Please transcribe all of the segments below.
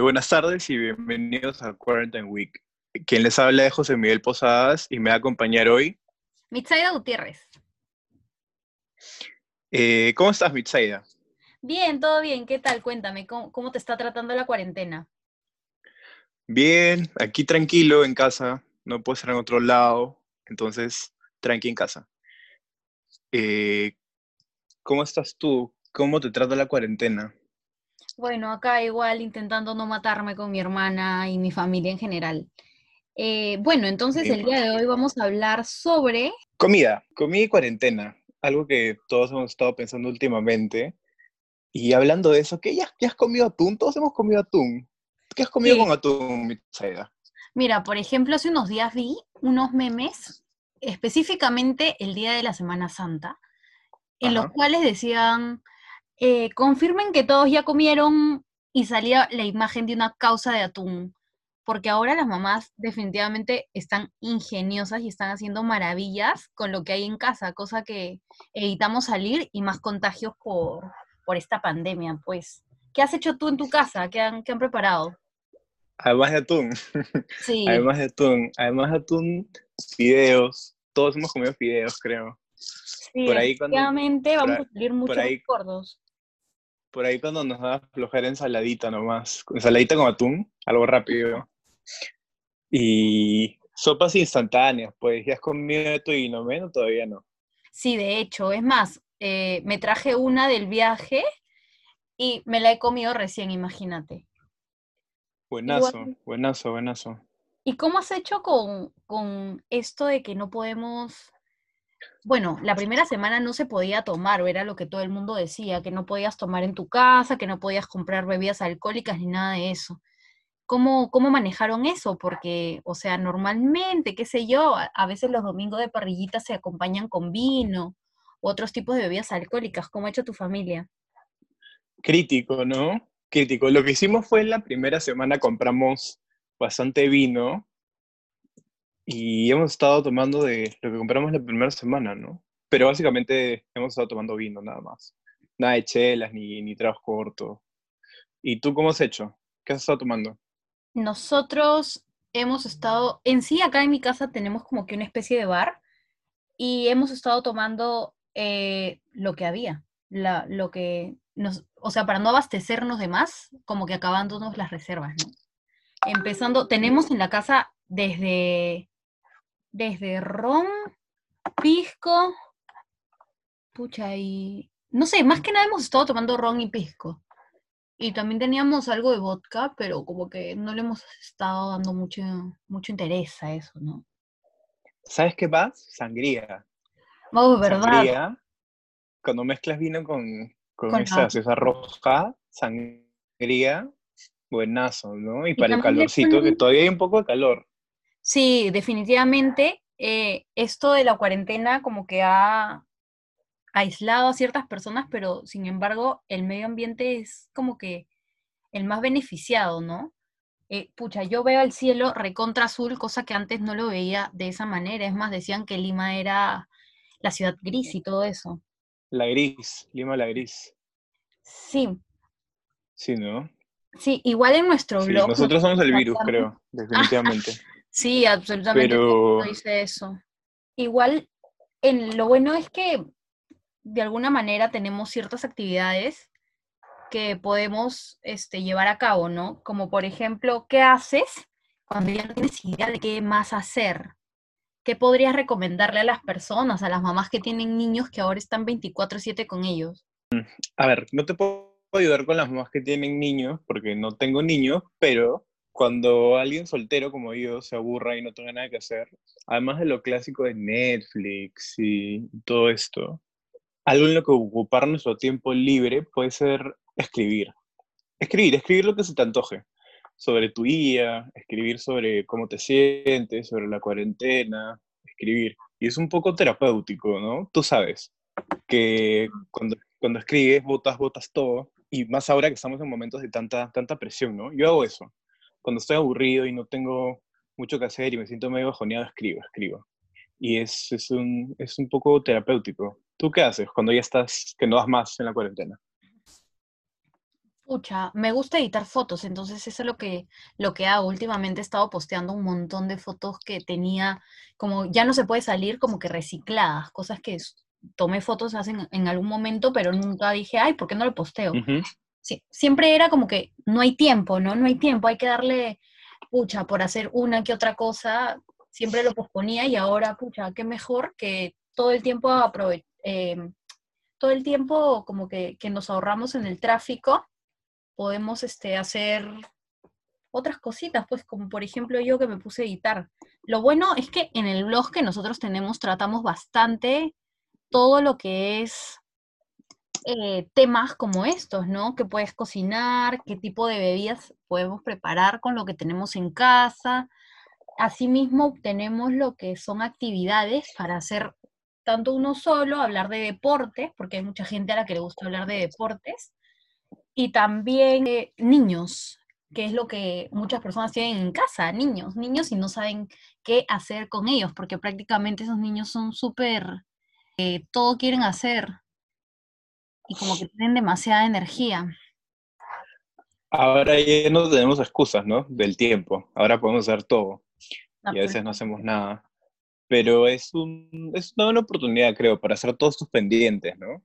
Buenas tardes y bienvenidos a Quarantine Week. Quien les habla es José Miguel Posadas y me va a acompañar hoy. Mitzaida Gutiérrez. Eh, ¿Cómo estás, Mitzaida? Bien, todo bien. ¿Qué tal? Cuéntame, ¿cómo, cómo te está tratando la cuarentena? Bien, aquí tranquilo en casa. No puedo estar en otro lado, entonces tranqui en casa. Eh, ¿Cómo estás tú? ¿Cómo te trata la cuarentena? Bueno, acá igual intentando no matarme con mi hermana y mi familia en general. Eh, bueno, entonces el día de hoy vamos a hablar sobre... Comida, comida y cuarentena. Algo que todos hemos estado pensando últimamente. Y hablando de eso, ¿qué? ¿Ya, ya has comido atún? Todos hemos comido atún. ¿Qué has comido Sí. con atún, Mitzaida? Mira, por ejemplo, hace unos días vi unos memes, específicamente el día de la Semana Santa, en los cuales decían, eh, confirmen que todos ya comieron y salía la imagen de una causa de atún, porque ahora las mamás definitivamente están ingeniosas y están haciendo maravillas con lo que hay en casa, cosa que evitamos salir y más contagios por, por esta pandemia, pues. ¿Qué has hecho tú en tu casa? ¿Qué han, qué han preparado? Además de atún. Sí, Además de atún. Además de atún, fideos. Todos hemos comido fideos, creo. sí, por ahí cuando- por vamos a salir mucho ahí- gordos. Por ahí cuando nos da flojera ensaladita nomás. Ensaladita con atún, algo rápido. Y sopas instantáneas, pues. ¿Ya has comido tu inomeno? Todavía no. Sí, de hecho, es más, eh, me traje una del viaje y me la he comido recién, imagínate. Buenazo, Igual- buenazo, buenazo. ¿Y cómo has hecho con, con esto de que no podemos... Bueno, la primera semana no se podía tomar, era lo que todo el mundo decía, que no podías tomar en tu casa, que no podías comprar bebidas alcohólicas ni nada de eso. ¿Cómo, cómo manejaron eso? Porque, o sea, normalmente, qué sé yo, a, a veces los domingos de parrillita se acompañan con vino u otros tipos de bebidas alcohólicas. ¿Cómo ha hecho tu familia? Crítico, ¿no? Crítico. Lo que hicimos fue en la primera semana compramos bastante vino y hemos estado tomando de lo que compramos la primera semana, ¿no? Pero básicamente hemos estado tomando vino nada más. Nada de chelas ni, ni tragos cortos. ¿Y tú cómo has hecho? ¿Qué has estado tomando? Nosotros hemos estado, en sí acá en mi casa tenemos como que una especie de bar y hemos estado tomando eh, lo que había, la, lo que nos, o sea, para no abastecernos de más, como que acabándonos las reservas, ¿no? Empezando, tenemos en la casa desde, desde ron, pisco, pucha, y no sé, más que nada hemos estado tomando ron y pisco. Y también teníamos algo de vodka, pero como que no le hemos estado dando mucho, mucho interés a eso, ¿no? ¿Sabes qué más? Sangría. Oh, ¿verdad? Sangría. Cuando mezclas vino con, con Con esa gaseosa roja, sangría, buenazo, ¿no? Y Y para el calorcito, que todavía hay un poco de calor. Sí, definitivamente eh, esto de la cuarentena como que ha aislado a ciertas personas, pero sin embargo el medio ambiente es como que el más beneficiado, ¿no? Eh, pucha, yo veo el cielo recontra azul, cosa que antes no lo veía de esa manera. Es más, decían que Lima era la ciudad gris y todo eso. La gris, Lima la gris. Sí, Sí, ¿no? sí, igual en nuestro Sí, blog. nosotros somos el virus, creo, definitivamente. Sí, absolutamente Pero dice eso. Igual, en, lo bueno es que de alguna manera tenemos ciertas actividades que podemos este, llevar a cabo, ¿no? Como por ejemplo, ¿qué haces cuando ya no tienes idea de qué más hacer? ¿Qué podrías recomendarle a las personas, a las mamás que tienen niños que ahora están 24/7 con ellos? a ver, no te puedo ayudar con las mamás que tienen niños, porque no tengo niños, pero cuando alguien soltero como yo se aburra y no tenga nada que hacer, además de lo clásico de Netflix y todo esto, algo en lo que ocupar nuestro tiempo libre puede ser escribir. Escribir, escribir lo que se te antoje. Sobre tu día, escribir sobre cómo te sientes, sobre la cuarentena, escribir. Y es un poco terapéutico, ¿no? Tú sabes que cuando, cuando escribes, botas, botas todo. Y más ahora que estamos en momentos de tanta, tanta presión, ¿no? Yo hago eso. Cuando estoy aburrido y no tengo mucho que hacer y me siento medio bajoneado, escribo, escribo. Y es, es, un, es un poco terapéutico. ¿Tú qué haces cuando ya estás, que no das más en la cuarentena? Pucha, me gusta editar fotos, entonces eso es lo que, lo que hago. Últimamente he estado posteando un montón de fotos que tenía, como ya no se puede salir, como que recicladas, cosas que tomé fotos hace en, en algún momento, pero nunca dije, ay, ¿por qué no lo posteo? Ujú. Sí, siempre era como que no hay tiempo, ¿no? No hay tiempo, hay que darle, pucha, por hacer una que otra cosa, siempre lo posponía y ahora, pucha, qué mejor que todo el tiempo aprove- em, todo el tiempo como que, que nos ahorramos en el tráfico, podemos este, hacer otras cositas, pues como por ejemplo yo que me puse a editar. Lo bueno es que en el blog que nosotros tenemos tratamos bastante todo lo que es eh, temas como estos, ¿no? Que puedes cocinar, qué tipo de bebidas podemos preparar con lo que tenemos en casa. Asimismo, tenemos lo que son actividades para hacer tanto uno solo, hablar de deportes, porque hay mucha gente a la que le gusta hablar de deportes, y también eh, niños, que es lo que muchas personas tienen en casa, niños, niños y no saben qué hacer con ellos, porque prácticamente esos niños son súper, eh, todo quieren hacer y como que tienen demasiada energía. Ahora ya no tenemos excusas, ¿no? Del tiempo. Ahora podemos hacer todo Ah, y a pues, veces no hacemos nada. Pero es, un, es una buena oportunidad, creo, para hacer todos tus pendientes, ¿no?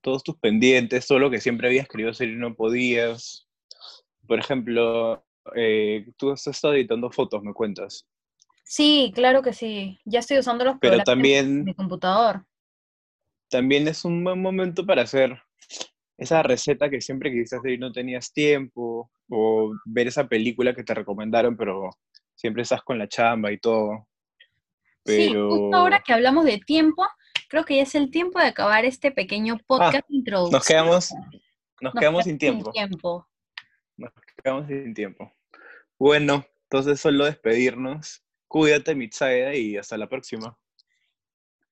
Todos tus pendientes, todo lo que siempre habías querido hacer y no podías. Por ejemplo, eh, tú has estado editando fotos, me cuentas. Sí, claro que sí. Ya estoy usando los Pero programas de también, mi computador. También es un buen momento para hacer esa receta que siempre quisiste hacer y no tenías tiempo, o ver esa película que te recomendaron, pero siempre estás con la chamba y todo. Sí, justo ahora Pero que hablamos de tiempo, creo que ya es el tiempo de acabar este pequeño ah, podcast nos introductorio. quedamos, nos Nos quedamos sin sin tiempo. tiempo. Nos quedamos sin tiempo. Bueno, entonces solo despedirnos. Cuídate, Mitsaida, y hasta la próxima.